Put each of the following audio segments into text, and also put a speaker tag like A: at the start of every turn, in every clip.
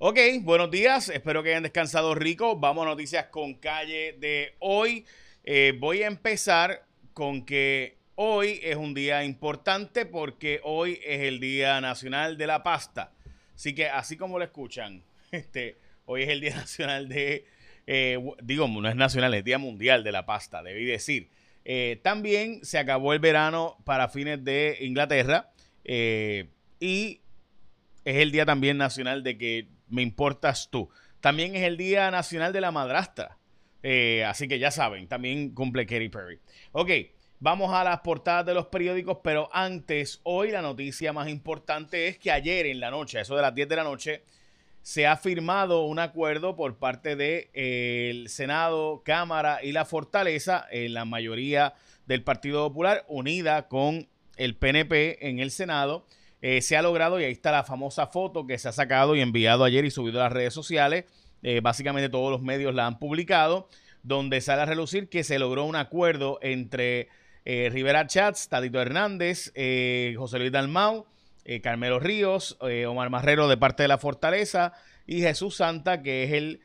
A: Ok, buenos días, espero que hayan descansado rico. Vamos a noticias con calle de hoy. Eh, voy a empezar con que hoy es un día importante porque hoy es el Día Nacional de la Pasta. Así que así como lo escuchan, este, hoy es el Día Nacional de, eh, digo, no es nacional, es Día Mundial de la Pasta, debí decir. Eh, también se acabó el verano para fines de Inglaterra y es el día también nacional de que me importas tú. También es el Día Nacional de la Madrastra. Eh, así que ya saben, también cumple Katy Perry. Ok, vamos a las portadas de los periódicos, pero antes, hoy la noticia más importante es que ayer en la noche, eso de las 10 de la noche, se ha firmado un acuerdo por parte del de, eh, Senado, Cámara y la Fortaleza, en la mayoría del Partido Popular, unida con el PNP en el Senado eh, se ha logrado, y ahí está la famosa foto que se ha sacado y enviado ayer y subido a las redes sociales. Eh, básicamente todos los medios la han publicado, donde sale a relucir que se logró un acuerdo entre eh, Rivera Chats, Tadito Hernández, José Luis Dalmau, Carmelo Ríos, Omar Marrero de parte de la Fortaleza y Jesús Santa, que es el,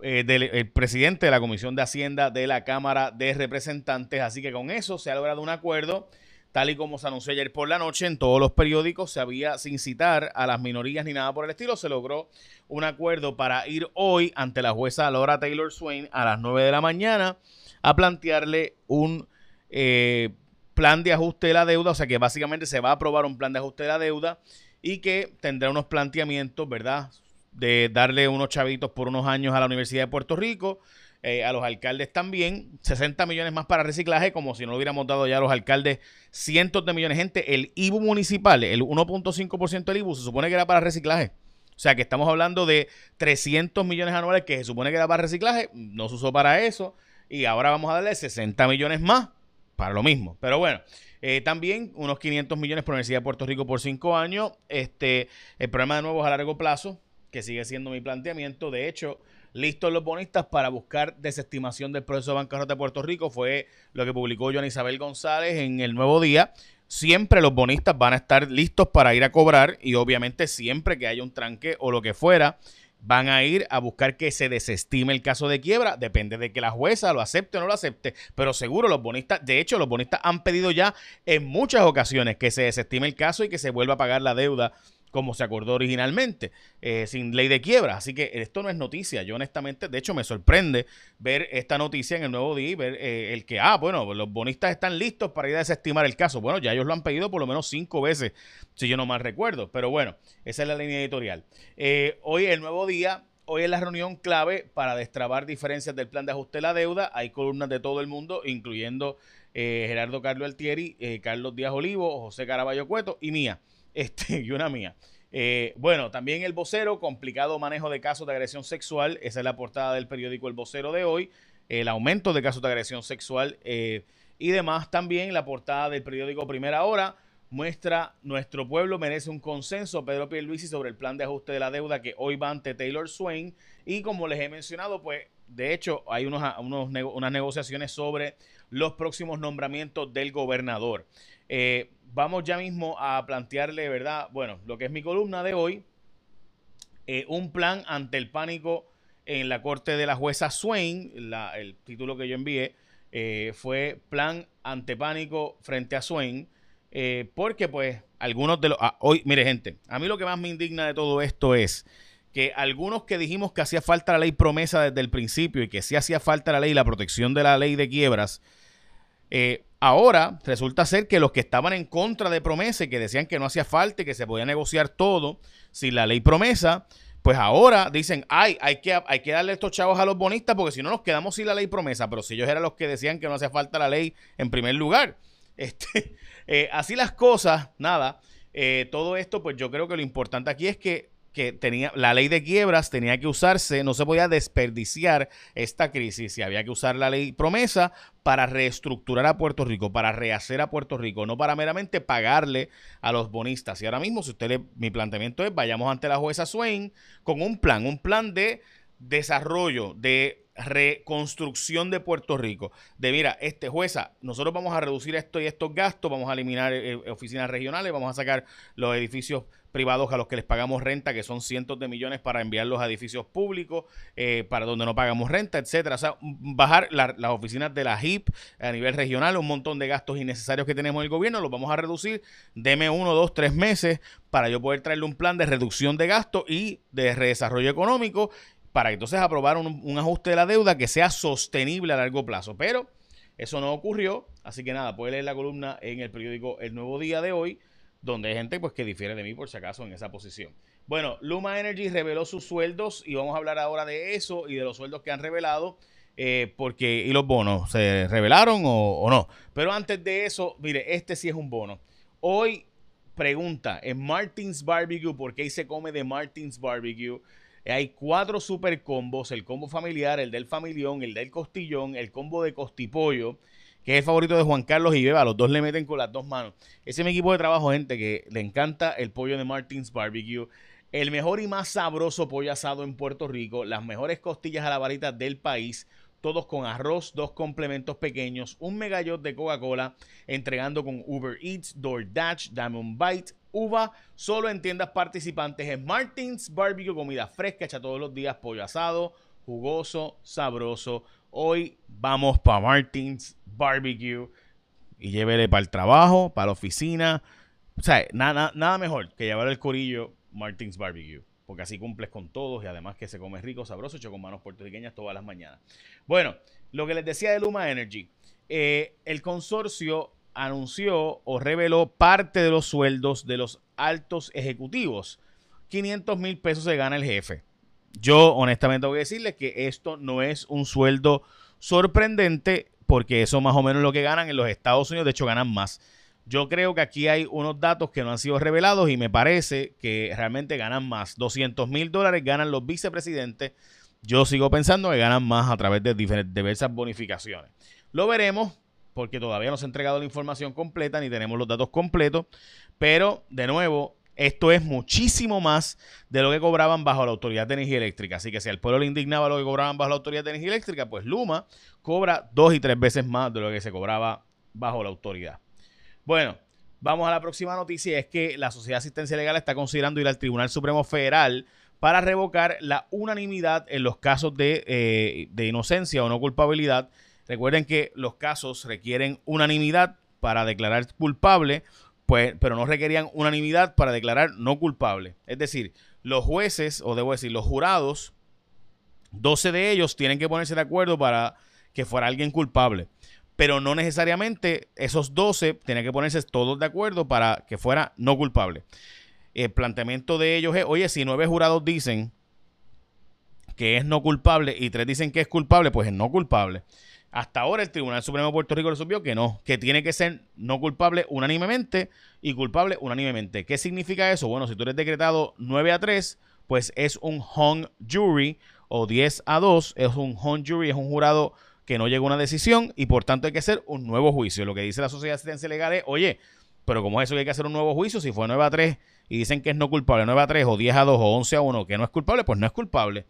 A: el presidente de la Comisión de Hacienda de la Cámara de Representantes. Así que con eso se ha logrado un acuerdo tal y como se anunció ayer por la noche en todos los periódicos, se había, sin citar a las minorías ni nada por el estilo, se logró un acuerdo para ir hoy ante la jueza Laura Taylor Swain a las 9 de la mañana a plantearle un eh, plan de ajuste de la deuda, o sea que básicamente se va a aprobar un plan de ajuste de la deuda y que tendrá unos planteamientos, ¿verdad? De darle unos chavitos por unos años a la Universidad de Puerto Rico, eh, a los alcaldes también, 60 millones más para reciclaje, como si no hubiéramos dado ya a los alcaldes cientos de millones de gente. El IBU municipal, el 1.5% del IBU, se supone que era para reciclaje. O sea que estamos hablando de 300 millones anuales que se supone que era para reciclaje, no se usó para eso, y ahora vamos a darle 60 millones más para lo mismo. Pero bueno, eh, también unos 500 millones por la Universidad de Puerto Rico por 5 años. Este, el problema de nuevo es a largo plazo, que sigue siendo mi planteamiento. De hecho, listos los bonistas para buscar desestimación del proceso de bancarrota de Puerto Rico. Fue lo que publicó Joan Isabel González en el Nuevo Día. Siempre los bonistas van a estar listos para ir a cobrar y obviamente siempre que haya un tranque o lo que fuera, van a ir a buscar que se desestime el caso de quiebra. Depende de que la jueza lo acepte o no lo acepte. Pero seguro los bonistas, de hecho los bonistas han pedido ya en muchas ocasiones que se desestime el caso y que se vuelva a pagar la deuda como se acordó originalmente, eh, sin ley de quiebra. Así que esto no es noticia. Yo honestamente, de hecho, me sorprende ver esta noticia en el nuevo día y ver eh, el que, ah, bueno, los bonistas están listos para ir a desestimar el caso. Bueno, ya ellos lo han pedido por lo menos cinco veces, si yo no mal recuerdo. Pero bueno, esa es la línea editorial. Eh, hoy el nuevo día Hoy es la reunión clave para destrabar diferencias del plan de ajuste de la deuda. Hay columnas de todo el mundo, incluyendo Gerardo Carlos Altieri, Carlos Díaz Olivo, José Caraballo Cueto y mía. Este, y una mía. Eh, bueno, también el vocero, complicado manejo de casos de agresión sexual. Esa es la portada del periódico El Vocero de hoy. El aumento de casos de agresión sexual eh, y demás. También la portada del periódico Primera Hora muestra nuestro pueblo merece un consenso, Pedro Pierluisi, sobre el plan de ajuste de la deuda que hoy va ante Taylor Swain. Y como les he mencionado, pues de hecho hay unos, unos unas negociaciones sobre los próximos nombramientos del gobernador. Eh, vamos ya mismo a plantearle, ¿verdad? Bueno, lo que es mi columna de hoy, eh, un plan ante el pánico en la corte de la jueza Swain, el título que yo envié eh, fue Plan ante pánico frente a Swain, eh, porque pues algunos de los... Ah, hoy, mire gente, a mí lo que más me indigna de todo esto es que algunos que dijimos que hacía falta la ley promesa desde el principio y que sí hacía falta la ley, la protección de la ley de quiebras, eh, ahora resulta ser que los que estaban en contra de promesa y que decían que no hacía falta y que se podía negociar todo sin la ley promesa, pues ahora dicen, ay, hay que, hay que darle estos chavos a los bonistas porque si no nos quedamos sin la ley promesa, pero si ellos eran los que decían que no hacía falta la ley en primer lugar. Este, eh, así las cosas, nada, eh, todo esto, pues yo creo que lo importante aquí es que que tenía la ley de quiebras tenía que usarse, no se podía desperdiciar esta crisis y había que usar la ley promesa para reestructurar a Puerto Rico, para rehacer a Puerto Rico, no para meramente pagarle a los bonistas. Y ahora mismo, si usted le, mi planteamiento es, vayamos ante la jueza Swain con un plan, un plan de desarrollo, de reconstrucción de Puerto Rico. De mira, este jueza, nosotros vamos a reducir esto y estos gastos, vamos a eliminar eh, oficinas regionales, vamos a sacar los edificios privados a los que les pagamos renta, que son cientos de millones para enviarlos a edificios públicos, eh, para donde no pagamos renta, etcétera. O sea, bajar las oficinas de la HIP a nivel regional, un montón de gastos innecesarios que tenemos en el gobierno, los vamos a reducir. Deme uno, dos, tres meses para yo poder traerle un plan de reducción de gastos y de redesarrollo económico para entonces aprobar un, ajuste de la deuda que sea sostenible a largo plazo. Pero eso no ocurrió, así que nada, puede leer la columna en el periódico El Nuevo Día de hoy, donde hay gente pues que difiere de mí por si acaso en esa posición. Bueno, Luma Energy reveló sus sueldos y vamos a hablar ahora de eso y de los sueldos que han revelado. Eh, porque, y los bonos, ¿se revelaron o, o no? Pero antes de eso, mire, este sí es un bono. Hoy pregunta en Martins Barbecue, ¿por qué se come de Martins Barbecue? Hay cuatro super combos, el combo familiar, el del familión, el del costillón, el combo de costipollo, que es el favorito de Juan Carlos y Beba, los dos le meten con las dos manos. Ese es mi equipo de trabajo, gente, que le encanta el pollo de Martins Barbecue. El mejor y más sabroso pollo asado en Puerto Rico, las mejores costillas a la varita del país, todos con arroz, dos complementos pequeños, un megayot de Coca-Cola, entregando con Uber Eats, DoorDash, Diamond Bite, uva, solo en tiendas participantes en Martins Barbecue, comida fresca hecha todos los días, pollo asado, jugoso, sabroso. Hoy vamos para Martins Barbecue y llévele para el trabajo, para la oficina. O sea, nada, nada mejor que llevar el corillo Martins Barbecue. Porque así cumples con todos y además que se come rico, sabroso, hecho con manos puertorriqueñas todas las mañanas. Bueno, lo que les decía de Luma Energy. Eh, el consorcio anunció o reveló parte de los sueldos de los altos ejecutivos. 500 mil pesos se gana el jefe. Yo honestamente voy a decirles que esto no es un sueldo sorprendente porque eso más o menos lo que ganan en los Estados Unidos, de hecho ganan más. Yo creo que aquí hay unos datos que no han sido revelados y me parece que realmente ganan más. 200 mil dólares ganan los vicepresidentes. Yo sigo pensando que ganan más a través de diversas bonificaciones. Lo veremos porque todavía no se ha entregado la información completa ni tenemos los datos completos. Pero, de nuevo, esto es muchísimo más de lo que cobraban bajo la Autoridad de Energía Eléctrica. Así que si al pueblo le indignaba lo que cobraban bajo la Autoridad de Energía Eléctrica, pues Luma cobra dos y tres veces más de lo que se cobraba bajo la autoridad. Bueno, vamos a la próxima noticia. Es que la Sociedad de Asistencia Legal está considerando ir al Tribunal Supremo Federal para revocar la unanimidad en los casos de, eh, de inocencia o no culpabilidad Recuerden que los casos requieren unanimidad para declarar culpable, pues, pero no requerían unanimidad para declarar no culpable. Es decir, los jueces, o debo decir, los jurados, 12 de ellos tienen que ponerse de acuerdo para que fuera alguien culpable. Pero no necesariamente esos 12 tienen que ponerse todos de acuerdo para que fuera no culpable. El planteamiento de ellos es, oye, si nueve jurados dicen que es no culpable y tres dicen que es culpable, pues es no culpable. Hasta ahora el Tribunal Supremo de Puerto Rico resolvió que no, que tiene que ser no culpable unánimemente y culpable unánimemente. ¿Qué significa eso? Bueno, si tú eres decretado 9 a 3, pues es un hung jury o 10 a 2, es un hung jury, es un jurado que no llega a una decisión y por tanto hay que hacer un nuevo juicio. Lo que dice la Sociedad de Asistencia Legal es, oye, pero ¿cómo es eso que hay que hacer un nuevo juicio? Si fue 9 a 3 y dicen que es no culpable, 9 a 3 o 10 a 2 o 11 a 1, que no es culpable, pues no es culpable.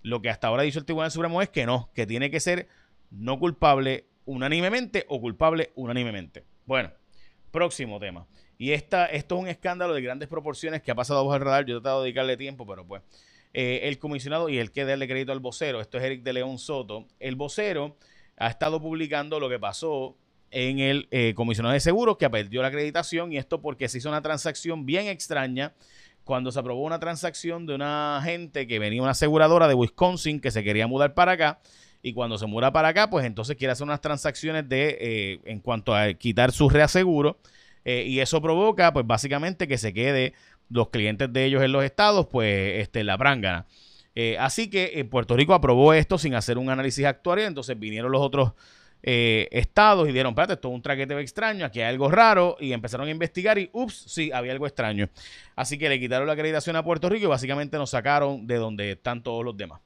A: Lo que hasta ahora ha dicho el Tribunal Supremo es que no, que tiene que ser no culpable unánimemente o culpable unánimemente. Bueno, próximo tema. Y esta, esto es un escándalo de grandes proporciones que ha pasado bajo el radar. Yo he tratado de dedicarle tiempo, pero pues. Eh, el comisionado y el que darle crédito al vocero, esto es Eric de León Soto. El vocero ha estado publicando lo que pasó en el eh, comisionado de seguros que perdió la acreditación y esto porque se hizo una transacción bien extraña cuando se aprobó una transacción de una gente que venía una aseguradora de Wisconsin que se quería mudar para acá y cuando se muda para acá, pues entonces quiere hacer unas transacciones de eh, en cuanto a quitar su reaseguro eh, y eso provoca, pues básicamente que se quede los clientes de ellos en los estados, pues este, la prangana. Eh, así que Puerto Rico aprobó esto sin hacer un análisis actuarial, entonces vinieron los otros estados y dieron, espérate, esto es un traquete extraño, aquí hay algo raro, y empezaron a investigar y, ups, sí, había algo extraño. Así que le quitaron la acreditación a Puerto Rico y básicamente nos sacaron de donde están todos los demás.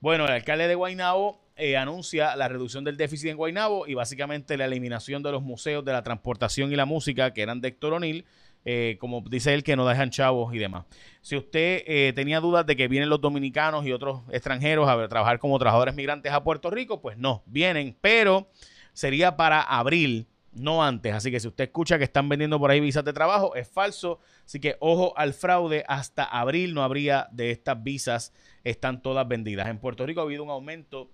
A: Bueno, el alcalde de Guaynabo eh, anuncia la reducción del déficit en Guaynabo y básicamente la eliminación de los museos de la transportación y la música que eran de Héctor O'Neill, eh, como dice él, que no dejan chavos y demás. Si usted eh, tenía dudas de que vienen los dominicanos y otros extranjeros a trabajar como trabajadores migrantes a Puerto Rico, pues no, vienen, pero sería para abril no antes. Así que si usted escucha que están vendiendo por ahí visas de trabajo, es falso. Así que ojo al fraude. Hasta abril no habría de estas visas. Están todas vendidas. En Puerto Rico ha habido un aumento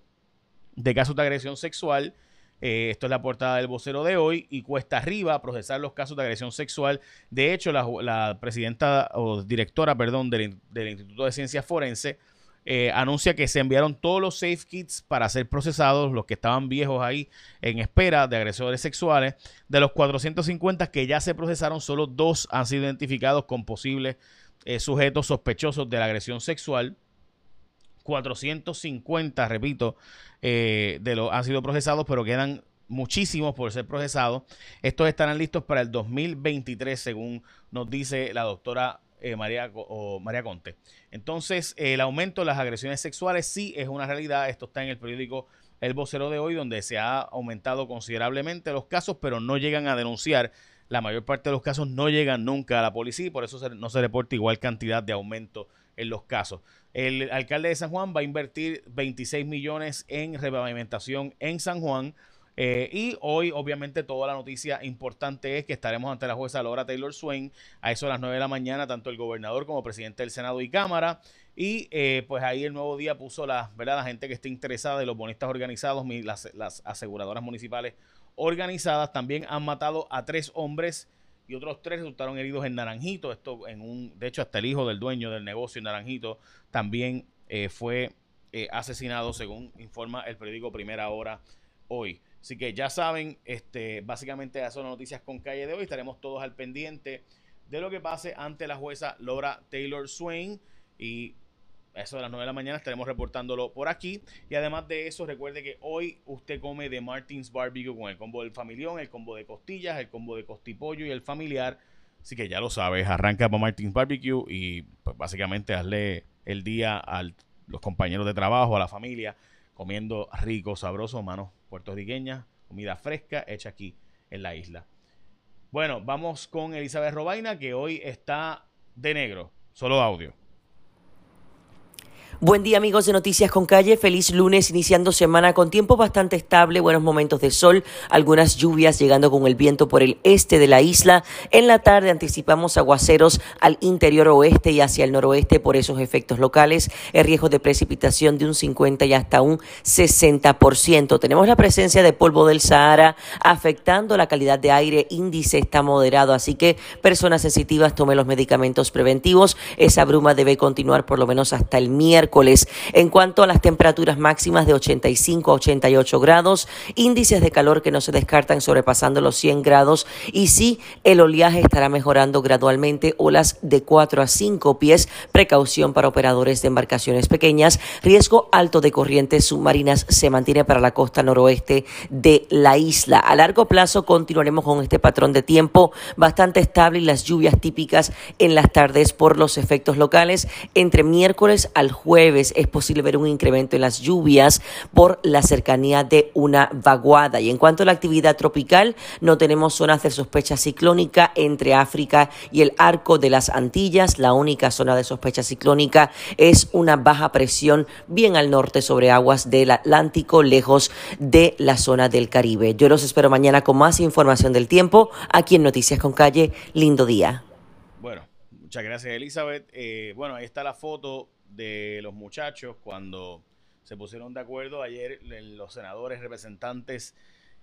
A: de casos de agresión sexual. Eh, esto es la portada del vocero de hoy y cuesta arriba procesar los casos de agresión sexual. De hecho, la, presidenta o directora, perdón, del, del Instituto de Ciencias Forense eh, anuncia que se enviaron todos los safe kits para ser procesados, los que estaban viejos ahí en espera de agresores sexuales. De los 450 que ya se procesaron, solo dos han sido identificados con posibles eh, sujetos sospechosos de la agresión sexual. 450, repito, eh, de los han sido procesados, pero quedan muchísimos por ser procesados. Estos estarán listos para el 2023, según nos dice la doctora eh, María, María Conte. Entonces, el aumento de las agresiones sexuales sí es una realidad. Esto está en el periódico El Vocero de hoy, donde se ha aumentado considerablemente los casos, pero no llegan a denunciar. La mayor parte de los casos no llegan nunca a la policía y por eso no se reporta igual cantidad de aumento en los casos. El alcalde de San Juan va a invertir 26 millones en repavimentación en San Juan eh, y hoy, obviamente, toda la noticia importante es que estaremos ante la jueza Laura Taylor Swain a eso a las 9 de la mañana, tanto el gobernador como presidente del Senado y Cámara. Y eh, pues ahí el nuevo día puso la, ¿verdad? la gente que esté interesada y los bonistas organizados, las, las aseguradoras municipales organizadas, también han matado a tres hombres y otros tres resultaron heridos en Naranjito. Esto en un, de hecho, hasta el hijo del dueño del negocio en Naranjito también eh, fue asesinado, según informa el periódico Primera Hora hoy. Así que ya saben, este, básicamente esas son las noticias con calle de hoy. Estaremos todos al pendiente de lo que pase ante la jueza Laura Taylor Swain. Y eso de las 9 de la mañana estaremos reportándolo por aquí. Y además de eso, recuerde que hoy usted come de Martins Barbecue con el combo del familión, el combo de costillas, el combo de costipollo y el familiar. Así que ya lo sabes, arranca por Martins Barbecue y pues básicamente hazle el día a los compañeros de trabajo, a la familia, comiendo rico, sabroso, manos puertorriqueña, comida fresca hecha aquí en la isla. Bueno, vamos con Elizabeth Robaina, que hoy está de negro, solo audio.
B: Buen día amigos de Noticias con Calle, feliz lunes iniciando semana con tiempo bastante estable, buenos momentos de sol, algunas lluvias llegando con el viento por el este de la isla. En la tarde anticipamos aguaceros al interior oeste y hacia el noroeste por esos efectos locales, el riesgo de precipitación de un 50 y hasta un 60%. Tenemos la presencia de polvo del Sahara afectando la calidad de aire, índice está moderado, así que personas sensitivas tomen los medicamentos preventivos. Esa bruma debe continuar por lo menos hasta el miércoles en cuanto a las temperaturas máximas de 85 a 88 grados, índices de calor que no se descartan sobrepasando los 100 grados y sí, el oleaje estará mejorando gradualmente, olas de 4 a 5 pies, precaución para operadores de embarcaciones pequeñas, riesgo alto de corrientes submarinas se mantiene para la costa noroeste de la isla. A largo plazo continuaremos con este patrón de tiempo bastante estable y las lluvias típicas en las tardes por los efectos locales entre miércoles al jueves jueves es posible ver un incremento en las lluvias por la cercanía de una vaguada. Y en cuanto a la actividad tropical, no tenemos zonas de sospecha ciclónica entre África y el arco de las Antillas. La única zona de sospecha ciclónica es una baja presión bien al norte sobre aguas del Atlántico, lejos de la zona del Caribe. Yo los espero mañana con más información del tiempo aquí en Noticias con Calle. Lindo día.
A: Bueno, muchas gracias Elizabeth. Eh, bueno, ahí está la foto de los muchachos cuando se pusieron de acuerdo ayer los senadores representantes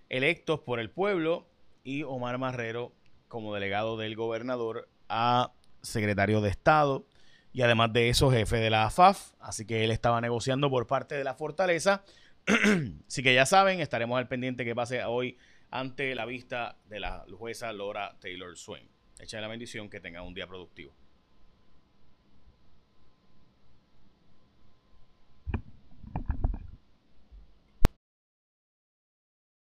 A: electos por el pueblo y Omar Marrero como delegado del gobernador a secretario de Estado y además de eso jefe de la AFAF, así que él estaba negociando por parte de la fortaleza. así que ya saben, estaremos al pendiente que pase hoy ante la vista de la jueza Laura Taylor Swain. Echa la bendición que tenga un día productivo.